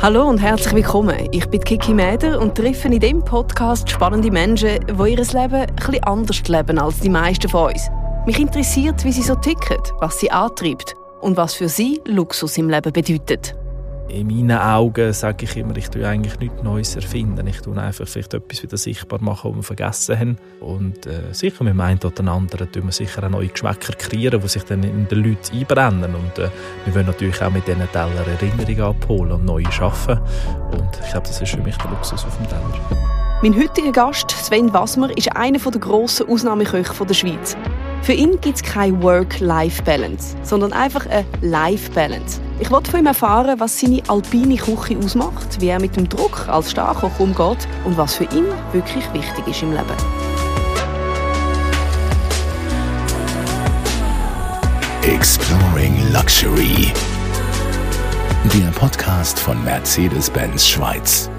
Hallo und herzlich willkommen. Ich bin Kiki Mäder und treffe in diesem Podcast spannende Menschen, die ihr Leben etwas anders leben als die meisten von uns. Mich interessiert, wie sie so ticken, was sie antreibt und was für sie Luxus im Leben bedeutet in meinen Augen sage ich immer, ich tue eigentlich nichts Neues erfinden. Ich tue einfach vielleicht etwas wieder sichtbar machen, was wir vergessen haben. Und äh, sicher mit dem einen oder anderen tun wir sicher auch neue Geschmäcker kreieren, die sich dann in den Leuten einbrennen. Und äh, wir wollen natürlich auch mit diesen Teller Erinnerungen abholen und neue schaffen. Und ich glaube, das ist für mich der Luxus auf dem Teller. Mein heutiger Gast, Sven Wassmer, ist einer der grossen Ausnahmeköche der Schweiz. Für ihn gibt es keine Work-Life-Balance, sondern einfach eine Life-Balance. Ich wollte von ihm erfahren, was seine alpine Küche ausmacht, wie er mit dem Druck als Starkoch umgeht und was für ihn wirklich wichtig ist im Leben. Exploring Luxury. Der Podcast von Mercedes-Benz Schweiz.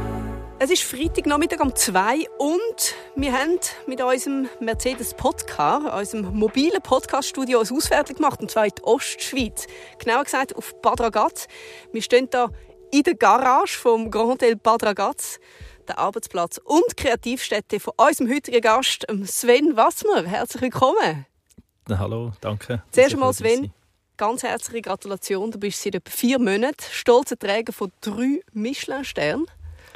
Es ist Freitagnachmittag um 2 und wir haben mit unserem Mercedes Podcar, unserem mobilen Podcaststudio, ein Ausfertig gemacht, und zwar in die Ostschweiz. Genauer gesagt auf Bad Ragaz. Wir stehen hier in der Garage vom Grand Hotel Bad Ragaz, der Arbeitsplatz und Kreativstätte von unserem heutigen Gast, Sven Wassmer. Herzlich willkommen. Hallo, danke. Zuerst einmal, Sven, ganz herzliche Gratulation. Du bist seit etwa vier Monaten stolzer Träger von drei Michelin-Sternen.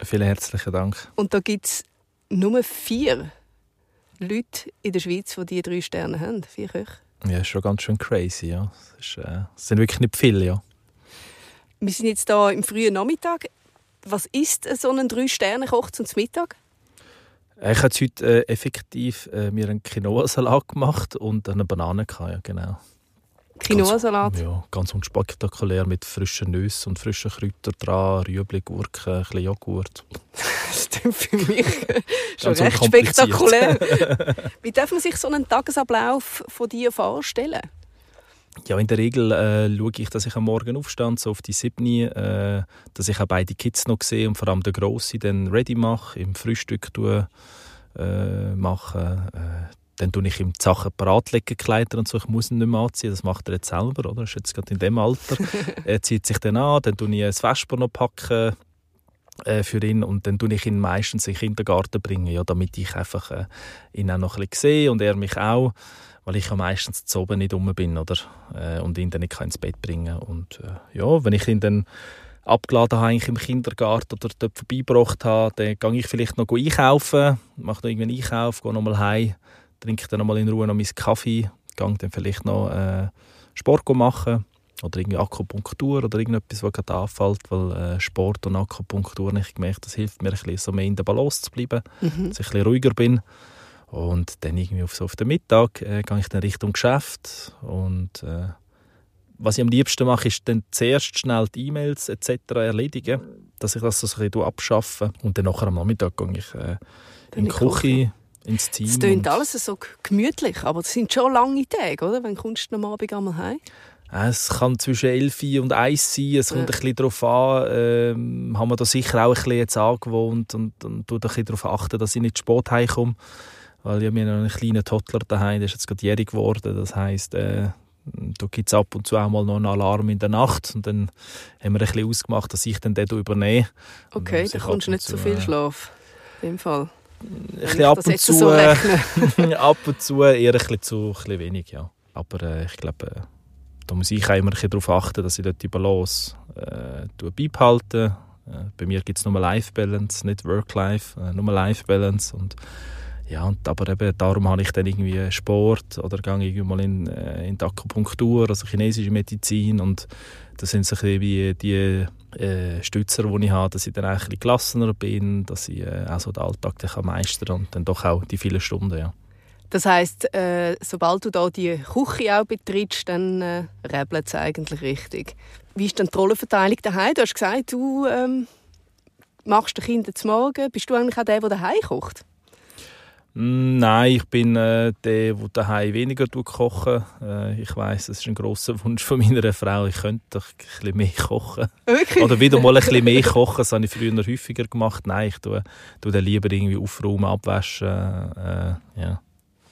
Vielen herzlichen Dank. Und da gibt es nur vier Leute in der Schweiz, die diese drei Sterne haben. Vier Köche. Ja, ist schon ganz schön crazy. Ja. Ist, äh, sind wirklich nicht viele. Ja. Wir sind jetzt hier im frühen Nachmittag. Was ist so ein Drei-Sterne-Koch zum Mittag? Ich habe heute äh, effektiv äh, mir einen Quinoa-Salat gemacht und eine Banane. Gehabt, ja, genau. Quinoa-Salat? Ja, ganz unspektakulär mit frischen Nüssen und frischen Kräutern dran, Rüebli, Gurken, ein bisschen Joghurt. das klingt für mich schon recht spektakulär. Wie darf man sich so einen Tagesablauf von dir vorstellen? Ja, in der Regel äh, schaue ich, dass ich am Morgen aufstehe, so auf die 7 äh, dass ich auch beide Kids noch sehe und vor allem den Grossen dann ready mache, im Frühstück tue, äh, mache. Äh, dann tue ich ihm die Sachen parat legen, Kleider und so. Ich muss ihn nicht mehr anziehen, das macht er jetzt selber, oder? Er ist jetzt gerade in dem Alter. er zieht sich dann an, dann tue ich ein Vesper noch packen äh, für ihn und dann tue ich ihn meistens in den Kindergarten bringen, ja, damit ich einfach äh, ihn auch noch ein bisschen sehe und er mich auch, weil ich ja meistens zu oben nicht rum bin, oder? Äh, und ihn dann nicht ins Bett bringen und äh, ja, wenn ich ihn dann abgeladen habe im Kindergarten oder dort vorbeigebracht habe, dann gehe ich vielleicht noch einkaufen, mache noch einen Einkauf, gehe nochmal heim trinke dann nochmal in Ruhe noch meinen Kaffee, gehe dann vielleicht noch äh, Sport machen oder irgendwie Akupunktur oder irgendetwas, was gerade anfällt, weil äh, Sport und Akupunktur, ich gemerkt, das hilft mir ein bisschen so mehr in der Balance zu bleiben, mhm. dass ich ein bisschen ruhiger bin. Und dann irgendwie auf, so auf den Mittag äh, gehe ich dann Richtung Geschäft und äh, was ich am liebsten mache, ist dann zuerst schnell die E-Mails etc. erledigen, dass ich das so ein bisschen abschaffe und dann nachher am Nachmittag gehe ich äh, in die Küche, ins Team. Es klingt alles so gemütlich, aber es sind schon lange Tage, oder? Wenn kommst du am Abend einmal heim? Es kann zwischen 11 und 1 sein. Es kommt ja. ein bisschen darauf an. Ähm, haben wir da sicher auch ein bisschen jetzt angewohnt und, und tue ein bisschen darauf achten, dass ich nicht spät heimkomme. Weil ja, wir haben einen kleinen Toddler daheim, der ist jetzt gerade jährig geworden. Das heisst, äh, da gibt es ab und zu auch mal noch einen Alarm in der Nacht. Und dann haben wir ein bisschen ausgemacht, dass ich dann den übernehme. Okay, da kommst du nicht zu viel äh, Schlaf. Dem Fall bisschen ab und zu, so äh, ab und zu eher ein bisschen zu ein bisschen wenig, ja. Aber äh, ich glaube, äh, da muss ich auch immer ein bisschen darauf achten, dass ich dort die Balance äh, beibehalte. Äh, bei mir gibt es nur Life-Balance, nicht Work-Life, äh, nur Life-Balance und ja, und, aber eben darum habe ich dann irgendwie Sport oder gehe irgendwie mal in, äh, in die Akupunktur, also chinesische Medizin und das sind so wie die äh, Stützer, die ich habe, dass ich dann ein bisschen gelassener bin, dass ich äh, auch so den Alltag dann meistern und dann doch auch die vielen Stunden, ja. Das heisst, äh, sobald du da die Küche auch betrittst, dann äh, rebelt es eigentlich richtig. Wie ist denn die Rollenverteilung daheim? Du hast gesagt, du ähm, machst den Kindern zum Morgen. Bist du eigentlich auch der, der daheim kocht? Mm, nein, ich bin äh, der, der daheim weniger kochen. Äh, ich weiß, es ist ein großer Wunsch von meiner Frau. Ich könnte doch ein bisschen mehr kochen. Wirklich? Oder wieder mal ein bisschen mehr kochen. Das habe ich früher häufiger gemacht. Nein, ich tue, tue dann lieber irgendwie aufräumen, abwaschen. Äh, ja.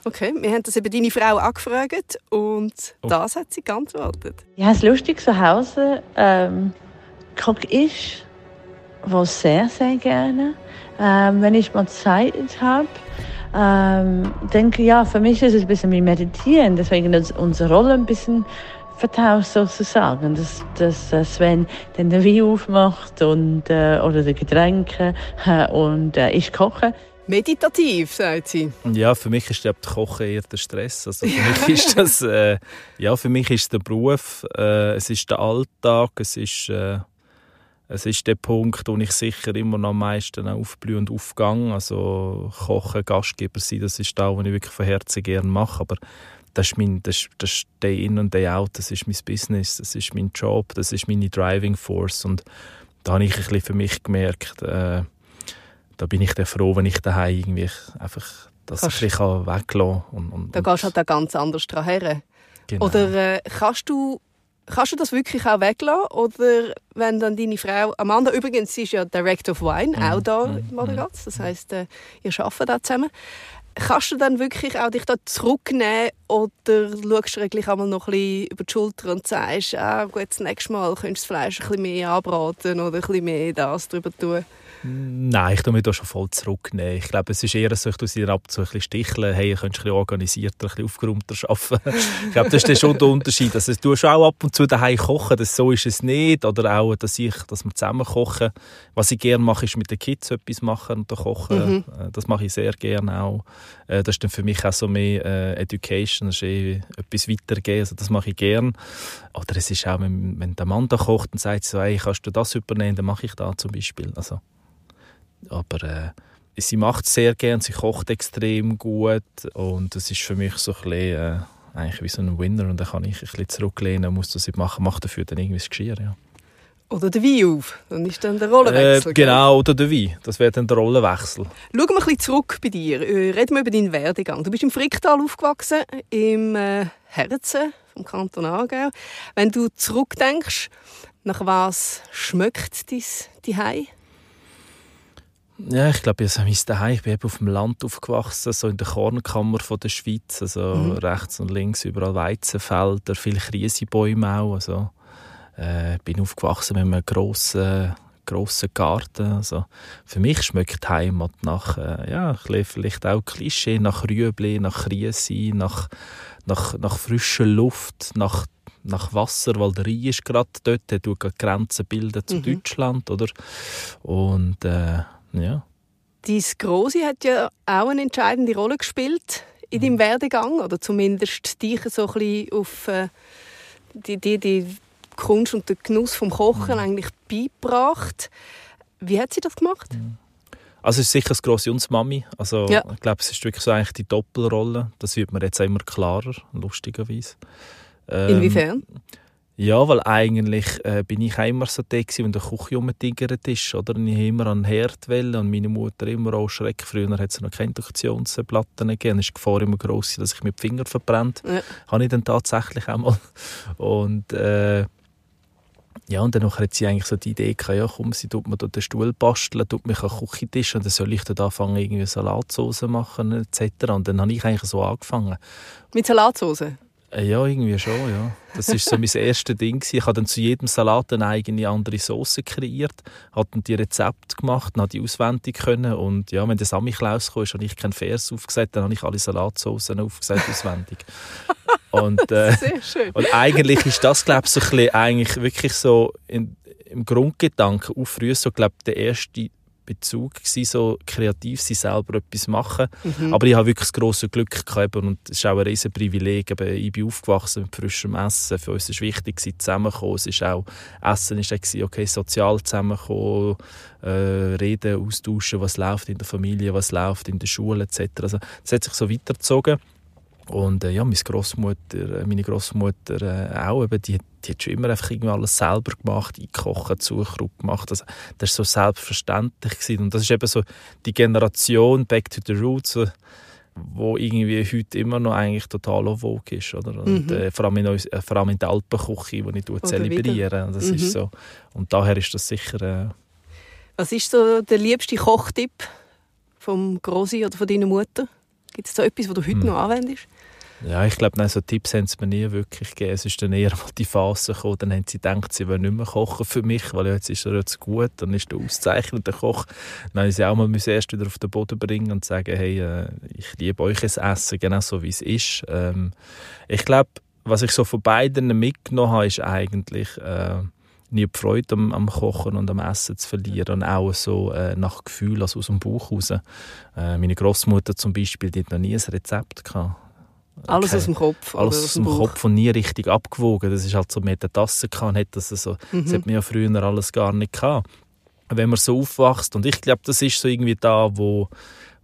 Okay, wir haben das eben deine Frau angefragt und oh. das hat sie geantwortet. Ja, es ist lustig zu Hause. Ähm, koche ich was sehr, sehr gerne. Ähm, wenn ich mal Zeit habe, ähm, denke ja, für mich ist es ein bisschen wie Meditieren, deswegen ist unsere Rolle ein bisschen vertauscht sozusagen, dass, dass äh, Sven den Wein aufmacht und, äh, oder die Getränke äh, und äh, ich koche. Meditativ, sagt sie. Ja, für mich ist der Kochen eher der Stress. Also für mich ist das, äh, ja, für mich ist der Beruf, äh, es ist der Alltag, es ist, äh, es ist der Punkt, wo ich sicher immer noch am meisten aufblühe und aufgehe. Also Kochen, Gastgeber sein, das ist da, was ich wirklich von Herzen gerne mache. Aber das ist mein, das, das ist Day in und Day out, das ist mein Business, das ist mein Job, das ist meine Driving Force. Und da habe ich ein bisschen für mich gemerkt, äh, da bin ich dann froh, wenn ich daheim irgendwie einfach das Kannst- ein bisschen weglassen kann. Und, und, Da gehst du halt auch ganz anders dran her. genau. Oder äh, kannst du Kannst du das wirklich auch weglassen? Oder wenn dann deine Frau, Amanda übrigens, sie ist ja Director of Wine, Mhm. auch da in Moderatz, das heisst, äh, ihr arbeitet da zusammen. Kannst du dann wirklich auch dich da zurücknehmen oder schaust du gleich einmal noch ein bisschen über die Schulter und sagst, ah, gut, das nächste Mal könntest du das Fleisch ein bisschen mehr anbraten oder ein bisschen mehr das drüber tun? Nein, ich tue mich da schon voll zurücknehmen. Ich glaube, es ist eher so, ich tue sie ab und zu ein bisschen sticheln. Hey, ihr könnt ein bisschen organisierter, ein bisschen aufgeräumter arbeiten. ich glaube, das ist dann schon der Unterschied. Also, du tust auch ab und zu daheim kochen, das, so ist es nicht. Oder auch, dass, ich, dass wir zusammen kochen. Was ich gerne mache, ist mit den Kids etwas machen und kochen. Äh, Das mache ich sehr gerne auch. Äh, Das ist dann für mich auch so mehr äh, Education, das ist eh etwas weitergeben. Also, das mache ich gerne. Oder es ist auch, wenn, wenn der Mann da kocht und sagt so, hey, kannst du das übernehmen, dann mache ich das zum Beispiel. Also, aber äh, sie macht es sehr gern, sie kocht extrem gut und das ist für mich so ein bisschen, äh, eigentlich wie so ein Winner und dann kann ich ein bisschen zurücklehnen, muss das nicht machen, mache dafür dann irgendwie das Geschirr, ja. Oder der Wein auf, dann ist dann der Rollenwechsel. Äh, genau, oder der Wein, das wäre dann der Rollenwechsel. Schauen wir ein bisschen zurück bei dir. Äh, Reden wir über deinen Werdegang. Du bist im Fricktal aufgewachsen, im äh, Herzen vom Kanton Aargau. Wenn du zurückdenkst, nach was schmeckt dein Zuhause? Ja, ich glaube, ich mein Daheim. Ich bin eben auf dem Land aufgewachsen, so in der Kornkammer von der Schweiz, also Mhm. rechts und links überall Weizenfelder, viele Krisebäume auch. Also, äh, bin aufgewachsen mit einem grossen, grossen Garten. Also, für mich schmeckt Heimat nach, äh, ja, vielleicht auch Klischee, nach Rüebli, nach Krise, nach, nach, nach frischer Luft, nach nach Wasser, weil der Rhein ist gerade dort, der tut gerade Grenzen bilden zu Mhm. Deutschland, oder? Und äh, ja. Dein Grosi hat ja auch eine entscheidende Rolle gespielt in Mhm. deinem Werdegang oder zumindest dich so ein bisschen auf äh, die, die, die Kunst und den Genuss vom Kochen Mhm. eigentlich beigebracht. Wie hat sie das gemacht? Also es ist sicher das Grosse und Mami. Also Ja. ich glaube, es ist wirklich so eigentlich die Doppelrolle. Das wird mir jetzt auch immer klarer, lustigerweise. Ähm, Inwiefern? Ja, weil eigentlich äh, bin ich auch immer so der, wenn der Küche rumgetigert ist. Oder? Ich habe immer an den Herd wollen und meine Mutter immer auch Schreck. Früher hat es noch keine Induktionsplatten gegeben. Dann ist die Gefahr immer gross, dass ich mir die Finger verbrennt. Ja. Habe ich dann tatsächlich einmal. Und äh, ja, und dann hat sie eigentlich so die Idee gehabt, ja komm, sie tut mir da den Stuhl basteln, tut mich an den Küchentisch und dann soll ich dann anfangen, irgendwie Salatsauce machen etc. Und dann habe ich eigentlich so angefangen. Mit Salatsauce? Äh, Ja, irgendwie schon, ja. Das ist so mein erstes Ding. Ich habe dann zu jedem Salat eine eigene andere Sauce kreiert, habe dann die Rezepte gemacht, habe die auswendig können und ja, wenn der Samichlaus kam, habe ich keinen Vers aufgesagt, dann habe ich alle Salatsaucen aufgesagt auswendig. Und, äh, Sehr schön. und eigentlich ist das, glaube ich, so ein bisschen, eigentlich wirklich so in, im Grundgedanken auch früher so, glaube ich, der erste Bezug gewesen, so kreativ sein, selber etwas machen. Mhm. Aber ich habe wirklich das grosse Glück gehabt und es ist auch ein riesen Privileg. Eben, ich bin aufgewachsen mit frischem Essen. Für uns war es wichtig, zusammenzukommen. Es ist auch, Essen war auch, okay, sozial zusammenkommen, äh, reden, austauschen, was läuft in der Familie, was läuft in der Schule etc. Also, das hat sich so weitergezogen. Und äh, ja, meine Großmutter, meine Großmutter äh, auch, eben, die, die hat schon immer einfach irgendwie alles selber gemacht, eingekocht, Zuckerrupp gemacht. Also, das war so selbstverständlich. Gewesen. Und das ist eben so die Generation Back to the Roots, äh, wo irgendwie heute immer noch eigentlich total en vogue ist. Oder? Und, Mhm. äh, vor, allem in, äh, vor allem in der Alpenküche, die ich Oder zelebriere. Das Mhm. ist so. Und daher ist das sicher... Äh, Was ist so der liebste Kochtipp vom Grosi oder von deiner Mutter? Gibt es da etwas, was du heute Hm. noch anwendest? Ja, ich glaube, so Tipps haben sie mir nie wirklich gegeben. Es ist dann eher mal die Phase gekommen, dann haben sie gedacht, sie wollen nicht mehr kochen für mich, weil jetzt ist er jetzt gut, dann ist der ausgezeichnete Koch. Dann müssen sie auch mal erst wieder auf den Boden bringen und sagen, hey, äh, ich liebe euch das Essen, genau so wie es ist. Ähm, ich glaube, was ich so von beiden mitgenommen habe, ist eigentlich äh, nie die Freude am, am, Kochen und am Essen zu verlieren und auch so äh, nach Gefühl, also aus dem Bauch raus. Äh, meine Großmutter zum Beispiel, die hat noch nie ein Rezept gehabt. Alles aus dem Kopf. Alles aus dem Bauch. Kopf und nie richtig abgewogen. Das ist halt so, man hat eine Tasse gehabt, hat das so. Mhm. Das hat man ja früher alles gar nicht gehabt. Wenn man so aufwächst und ich glaube, das ist so irgendwie da, wo,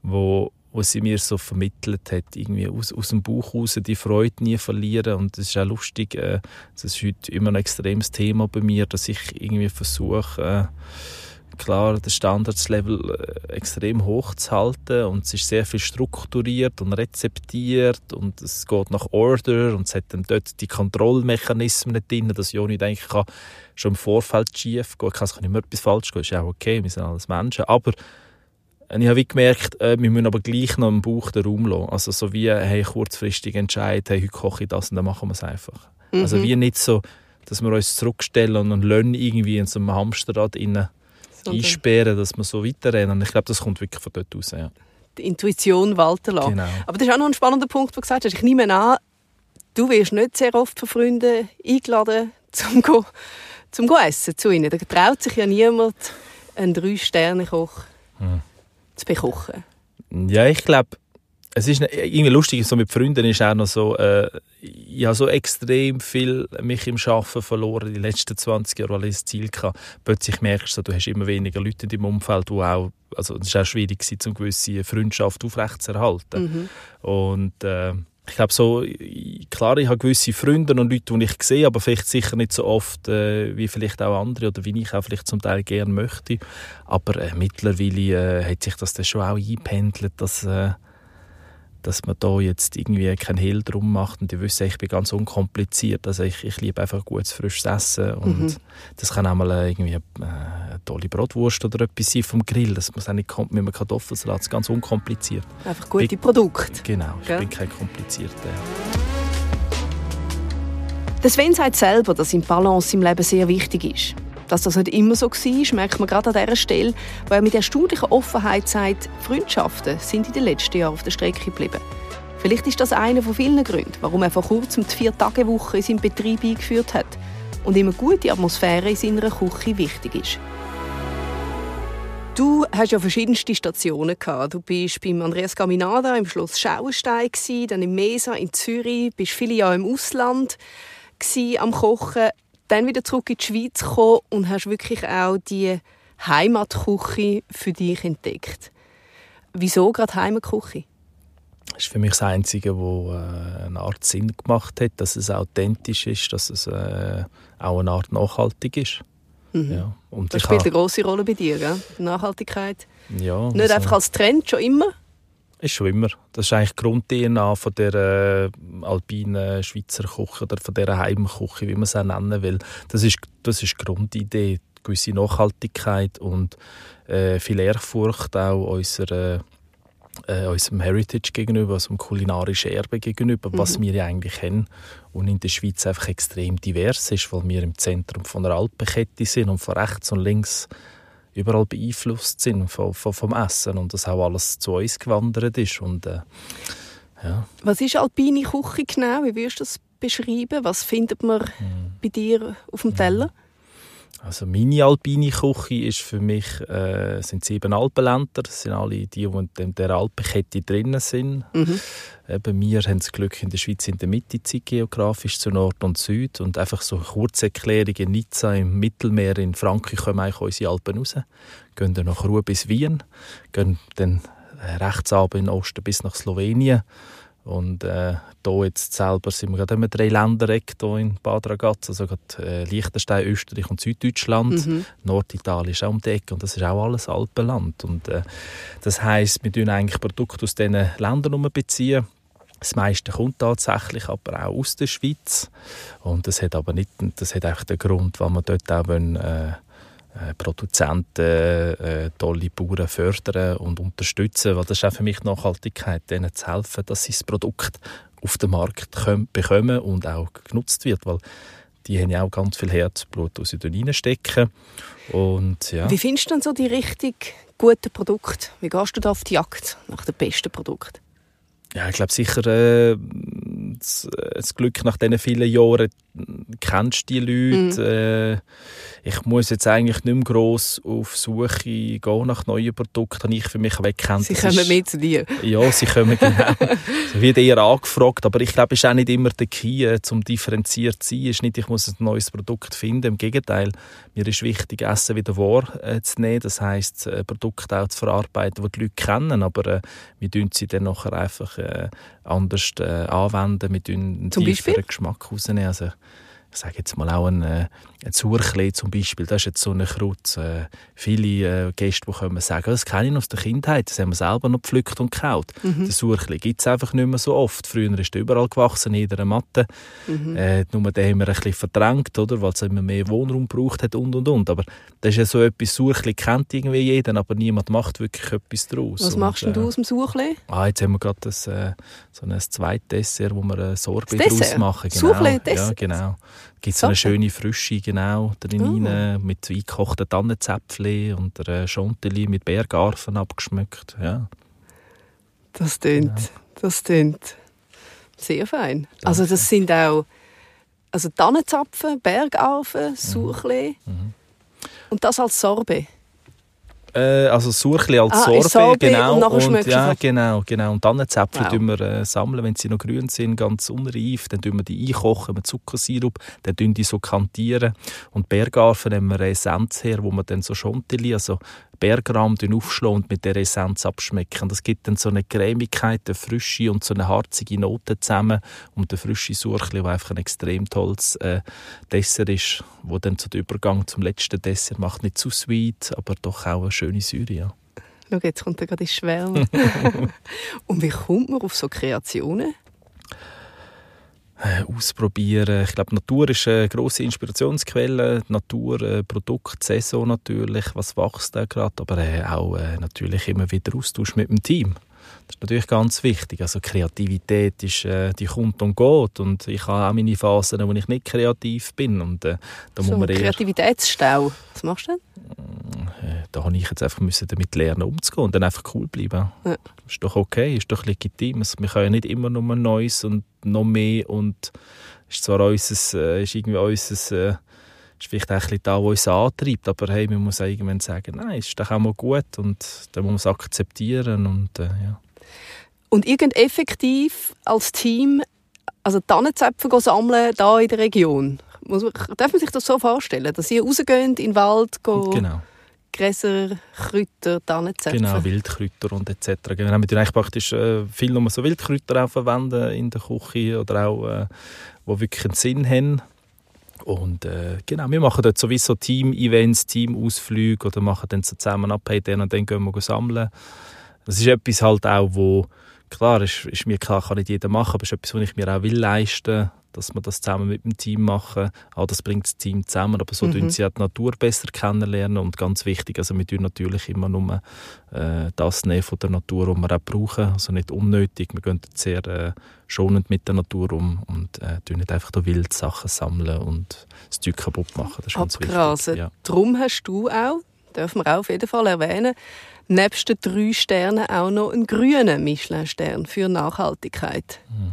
wo was sie mir so vermittelt hat, irgendwie aus, aus dem Bauch raus die Freude nie verlieren und das ist auch lustig, äh, das ist heute immer ein extremes Thema bei mir, dass ich irgendwie versuche, äh, klar, das Standardslevel äh, extrem hoch zu halten und es ist sehr viel strukturiert und rezeptiert und es geht nach Order und es hat dann dort die Kontrollmechanismen drin, dass ich auch nicht denken kann, schon im Vorfeld schief gehen, es kann nicht mehr etwas falsch gehen, ist auch okay, wir sind alles Menschen, aber ich habe gemerkt, äh, wir müssen aber gleich noch im Bauch den Raum lassen. Also so wie, hey, kurzfristig entscheiden, hey, heute koche ich das und dann machen wir es einfach. Mhm. Also wie nicht so, dass wir uns zurückstellen und Löhn irgendwie in so einem Hamsterrad innen einsperren, dass wir so weiterrennen. Und ich glaube, das kommt wirklich von dort aus. Ja. Die Intuition walten lassen. Genau. Aber das ist auch noch ein spannender Punkt, den du gesagt hast. Ich nehme an, du wirst nicht sehr oft von Freunden eingeladen, zum go, zum essen zu ihnen. Da traut sich ja niemand, einen Drei-Sterne-Koch hm zu bekochen? Ja, ich glaube, es ist irgendwie lustig, so mit Freunden ist auch noch so, äh, ich habe so extrem viel mich im Arbeiten verloren die letzten 20 Jahre, weil ich das Ziel hatte. Plötzlich merkst du, du hast immer weniger Leute in deinem Umfeld, die auch, also es ist auch schwierig eine gewisse Freundschaft aufrechtzuerhalten. Mhm. Und äh, ich glaube so, klar, ich habe gewisse Freunde und Leute, die ich sehe, aber vielleicht sicher nicht so oft äh, wie vielleicht auch andere oder wie ich auch vielleicht zum Teil gerne möchte. Aber äh, mittlerweile äh, hat sich das dann schon auch eingependelt, dass äh, dass man da jetzt irgendwie keinen Hehl drum macht und die wissen, ich bin ganz unkompliziert. Also ich, ich liebe einfach gutes, frisches Essen und mhm. das kann auch mal äh, irgendwie eine, äh, eine tolle Brotwurst oder etwas sein vom Grill. Das muss auch nicht mit einem Kartoffelsalat, das ist ganz unkompliziert. Einfach gute ich, Produkte. Genau, ich ja. bin kein komplizierter. Der Sven sagt selber, dass ihm Balance im Leben sehr wichtig ist. Dass das nicht immer so war, merkt man gerade an dieser Stelle, weil er mit erstaunlicher Offenheit sagt, Freundschaften sind in den letzten Jahren auf der Strecke geblieben. Vielleicht ist das einer von vielen Gründen, warum er vor kurzem die Vier-Tage-Woche in seinem Betrieb eingeführt hat und immer gute Atmosphäre in seiner Küche wichtig ist. Du hast ja verschiedenste Stationen gehabt. Du bist beim Andreas Caminada im Schloss Schauenstein, dann im Mesa in Zürich, bist viele Jahre im Ausland am Kochen dann wieder zurück in die Schweiz gekommen und hast wirklich auch die Heimatküche für dich entdeckt. Wieso gerade Heimatküche? Das ist für mich das Einzige, wo äh, eine Art Sinn gemacht hat, dass es authentisch ist, dass es äh, auch eine Art nachhaltig ist. Mhm. Ja. Und das spielt eine große Rolle bei dir, gell? Nachhaltigkeit. Ja, Nicht also, einfach als Trend, schon immer, ist schon immer. Das ist eigentlich die Grund-DNA von der äh, alpinen Schweizer Küche oder von dieser Heimküche, wie man es auch nennen will. Das ist, das ist die Grundidee, gewisse Nachhaltigkeit und äh, viel Ehrfurcht auch unserer, äh, unserem Heritage gegenüber, unserem kulinarischen Erbe gegenüber, mhm. was wir ja eigentlich haben und in der Schweiz einfach extrem divers ist, weil wir im Zentrum von der Alpenkette sind und von rechts und links überall beeinflusst sind vom, vom, vom Essen und das auch alles zu uns gewandert ist. Und, äh, ja. Was ist alpine Küche genau? Wie würdest du das beschreiben? Was findet man hm. bei dir auf dem Teller? Also meine alpine Küche ist für mich äh, sind sieben Alpenländer. Das sind alle die, die in der Alpenkette drinnen sind. Mhm. Eben, wir haben das Glück, in der Schweiz in der Mitte zu geografisch zu Nord und Süd. Und einfach so eine Kurzerklärung in Nizza im Mittelmeer in Frankreich kommen eigentlich unsere Alpen raus. Gehen dann nach Ruhe bis Wien, gehen dann rechts ab in den Osten bis nach Slowenien und äh, hier jetzt selber sind wir gerade im Dreiländereck hier in Bad Ragaz, also gerade äh, Liechtenstein, Österreich und Süddeutschland. Mhm. Norditalien ist auch um die Ecke und das ist auch alles Alpenland. Und, äh, das heisst, wir beziehen eigentlich Produkte aus diesen Ländern beziehen. Das meiste kommt tatsächlich aber auch aus der Schweiz. Und das hat aber nicht, das hat einfach den Grund, weil wir dort auch wollen, äh, äh, Produzenten, äh, tolle Bauern fördern und unterstützen, weil das ist auch für mich Nachhaltigkeit, denen zu helfen, dass sie das Produkt auf den Markt können, bekommen und auch genutzt wird, weil die haben ja auch ganz viel Herzblut, das sie reinstecken. Und, ja. Wie findest du denn so die richtig guten Produkte? Wie gehst du da auf die Jagd nach den besten Produkten? Ja, ich glaube sicher äh, das, das, Glück nach diesen vielen Jahren kennst die Leute. Mhm. Äh, ich muss jetzt eigentlich nicht mehr gross auf Suche gehen nach neuen Produkten, habe ich für mich wegkennt. Sie kommen ist, mit zu dir. Ja, sie kommen genau. sie wird eher angefragt, aber ich glaube, es ist auch nicht immer der Key, äh, zum differenziert zu sein. Es ist nicht, ich muss ein neues Produkt finden. Im Gegenteil, mir ist wichtig, Essen wieder wahr äh. Das heisst, Produkte auch zu verarbeiten, die die Leute kennen, aber wir tun sie dann nachher einfach anders anwenden. Wir einen Zum tieferen Beispiel? Geschmack rausnehmen. Also, ich sage jetzt mal auch ein, äh, ein Zurchli zum Beispiel, das ist jetzt so eine Kruz. Äh, viele äh, Gäste, die kommen sagen, das kenne ich aus der Kindheit, das haben wir selber noch gepflückt und gekaut. Mhm. Das Surchli gibt es einfach nicht mehr so oft. Früher ist er überall gewachsen, in jeder Matte. Mhm. Äh, nur den haben wir ein bisschen verdrängt, oder, weil es immer mehr Wohnraum braucht hat und und und. Aber das ist ja so etwas, Surchli kennt irgendwie jeder, aber niemand macht wirklich etwas daraus. Was machst und, du aus dem Surchli? Ah, jetzt haben wir gerade das, äh, so ein Zweitdessert, wo wir ein Sorbet daraus machen. Genau. Ja, genau gibt es so eine schöne Frische genau drin oh. mit eingekochten Tannenzäpfchen und einer Chantilly mit Bergarfen abgeschmückt. Ja. Das klingt, ja. das klingt sehr fein. Danke. Also das sind auch also Tannenzapfen, Bergarfen, Suchle mhm. mhm. und das als Sorbet. Äh, also Surchli als ah, Sorbet, Sorbet, genau. Und, und ja, genau, genau. Und dann Zäpfchen wow. wir äh, sammeln, wenn sie noch grün sind, ganz unreif. Dann tun wir die einkochen mit Zuckersirup, dann tun die so kantieren. Und Bergarfen nehmen wir Essenz her, wo man dann so Chantilly, also Bergrahm aufschlagen und mit der Essenz abschmecken. Das gibt dann so eine Cremigkeit, eine Frische und so eine harzige Note zusammen und der frische Surchli, der einfach ein extrem tolles äh, Dessert ist, wo dann zu dem Übergang zum letzten Dessert macht. Nicht zu sweet, aber doch auch eine schöne Säure. Ja. Schau, jetzt kommt er gerade ins Schwärmen. und wie kommt man auf so Kreationen? Äh, ausprobieren. Ich glaube, Natur ist eine grosse Inspirationsquelle. Natur, äh, Produkt, Saison natürlich, was wächst da gerade, aber äh, auch äh, natürlich immer wieder Austausch mit dem Team. Das ist natürlich ganz wichtig. Also Kreativität ist, äh, die kommt und geht und ich habe auch meine Phasen, wo ich nicht kreativ bin. Und, äh, da so muss man Kreativitätsstau, was machst du denn? Da habe ich jetzt einfach müssen damit lernen umzugehen und dann einfach cool bleiben. Ja. Ist doch okay, ist doch legitim. Also, wir können ja nicht immer nur Neues und noch mehr und ist zwar unser, äh, ist irgendwie unser äh, ist vielleicht auch ein da, was uns antreibt, aber hey, man muss irgendwann sagen, nein, ist doch auch mal gut und dann muss man es akzeptieren und äh, ja. Und irgend effektiv als Team also Tannenzäpfe sammeln da in der Region? Muss man, darf man sich das so vorstellen, dass ihr rausgeht in den Wald, go genau. Gräser, Kräuter, Tannenzäpfe? Genau, Wildkräuter und etc. Genau, wir eigentlich praktisch äh, viel nur so Wildkräuter auch verwenden in der Küche oder auch, äh, wo wirklich einen Sinn haben. Und äh, genau, wir machen dort sowieso Team-Events, Team-Ausflüge oder machen dann so zusammen ab, hey, dann und dann gehen wir sammeln. Das ist etwas halt auch, wo Klar, ist, ist mir klar, kann nicht jeder machen, aber es ist etwas, was ich mir auch will leisten dass wir das zusammen mit dem Team machen. Auch das bringt das Team zusammen, aber so mhm. sie auch die Natur besser kennenlernen und ganz wichtig, also wir tun natürlich immer nur äh, das nehmen von der Natur, was wir auch brauchen, also nicht unnötig. Wir gehen sehr äh, schonend mit der Natur um und äh, tun nicht einfach wild Sachen sammeln und das Zeug kaputt machen. Das ist ganz Abgrasen. wichtig. Ja. Darum hast du auch, dürfen wir auch auf jeden Fall erwähnen, nebst den drei Sternen auch noch einen grünen Michelin-Stern für Nachhaltigkeit. Mhm.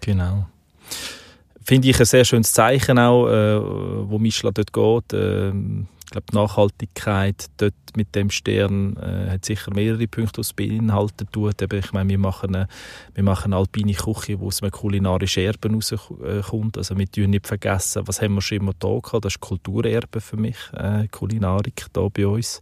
Genau. Finde ich ein sehr schönes Zeichen auch, äh, wo Michelin dort geht. Äh, ich glaube, die Nachhaltigkeit dort mit dem Stern äh, hat sicher mehrere Punkte, die es beinhaltet tut. Eben, ich meine, wir machen eine, wir machen eine alpine Küche, wo aus einem kulinarischen Erbe rauskommt. Also wir dürfen nicht vergessen, was haben wir schon immer da gehabt. Das ist Kulturerbe für mich, äh, Kulinarik da bei uns.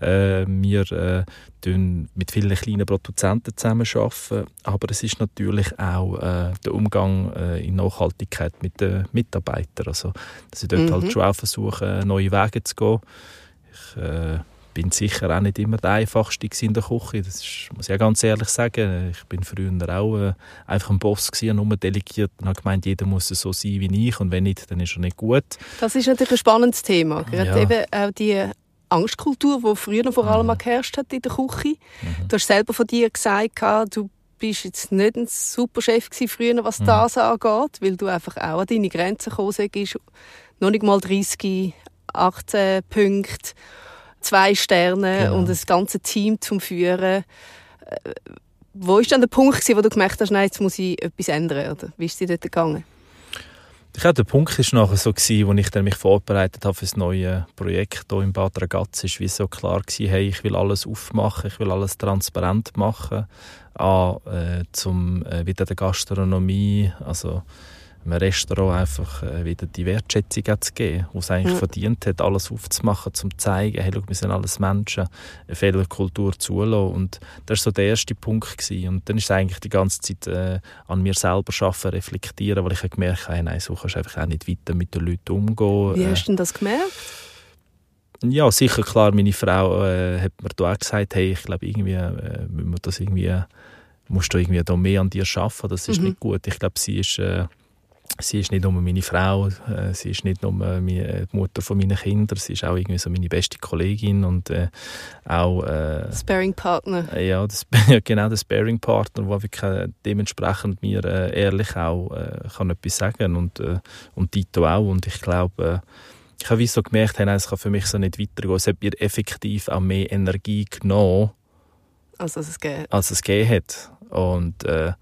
Äh, wir äh, mit vielen kleinen Produzenten zusammenarbeiten, aber es ist natürlich auch äh, der Umgang äh, in Nachhaltigkeit mit den Mitarbeitern. Also, dass ich dort mhm. halt schon auch versuche, neue Wege zu gehen. Ich, äh, bin sicher auch nicht immer der Einfachste in der Küche. Das ist, muss ich auch ganz ehrlich sagen. Ich bin früher auch äh, einfach ein Boss gewesen, nur delegiert und habe gemeint, jeder muss so sein wie ich und wenn nicht, dann ist er nicht gut. Das ist natürlich ein spannendes Thema. Gerade Ja. eben auch die Angstkultur, die früher vor allem mal geherrscht hat in der Küche. Du hast selber von dir gesagt, gehabt, du bist jetzt nicht ein super Chef früher, was das angeht, weil du einfach auch an deine Grenzen gekommen bist. Noch nicht mal 30, 18 Punkte, zwei Sterne Genau. und das ganze Team zum Führen. Äh, Wo ist dann der Punkt, wo du gemerkt hast, nein, jetzt muss ich etwas ändern? Oder wie ist es dir dort gegangen? Ich glaube, der Punkt war nachher so, gewesen, als ich dann mich vorbereitet habe für das neue Projekt hier in Bad Ragaz, ist wie so klar gewesen, hey, ich will alles aufmachen, ich will alles transparent machen, A, äh, zum äh, wieder der Gastronomie, also einem Restaurant einfach äh, wieder die Wertschätzung zu geben, die es eigentlich Ja. verdient hat, alles aufzumachen, um zu zeigen, hey, schau, wir sind alles Menschen, eine Fehlerkultur zulassen. Und das war so der erste Punkt. Gewesen. Und dann ist es eigentlich die ganze Zeit äh, an mir selber arbeiten, reflektieren, weil ich gemerkt habe, nein, so kannst du einfach auch nicht weiter mit den Leuten umgehen. Wie Äh, hast du denn das gemerkt? ja, sicher, klar, meine Frau äh, hat mir da auch gesagt, hey, ich glaube, irgendwie äh, müssen wir das irgendwie, musst du irgendwie da mehr an dir arbeiten, das ist Mhm. nicht gut. Ich glaube, sie ist, äh, sie ist nicht nur meine Frau, äh, sie ist nicht nur meine, die Mutter von meinen Kindern, sie ist auch irgendwie so meine beste Kollegin und äh, auch äh, Sparring-Partner. ja, das, ja, genau, der Sparing-Partner, der wirklich äh, dementsprechend mir äh, ehrlich auch äh, kann etwas sagen und, äh, und Tito auch. Und ich glaube, äh, ich habe wie so gemerkt, hey, nein, es kann für mich so nicht weitergehen. Es hat mir effektiv auch mehr Energie genommen, Also, als es gegeben hat. Und äh,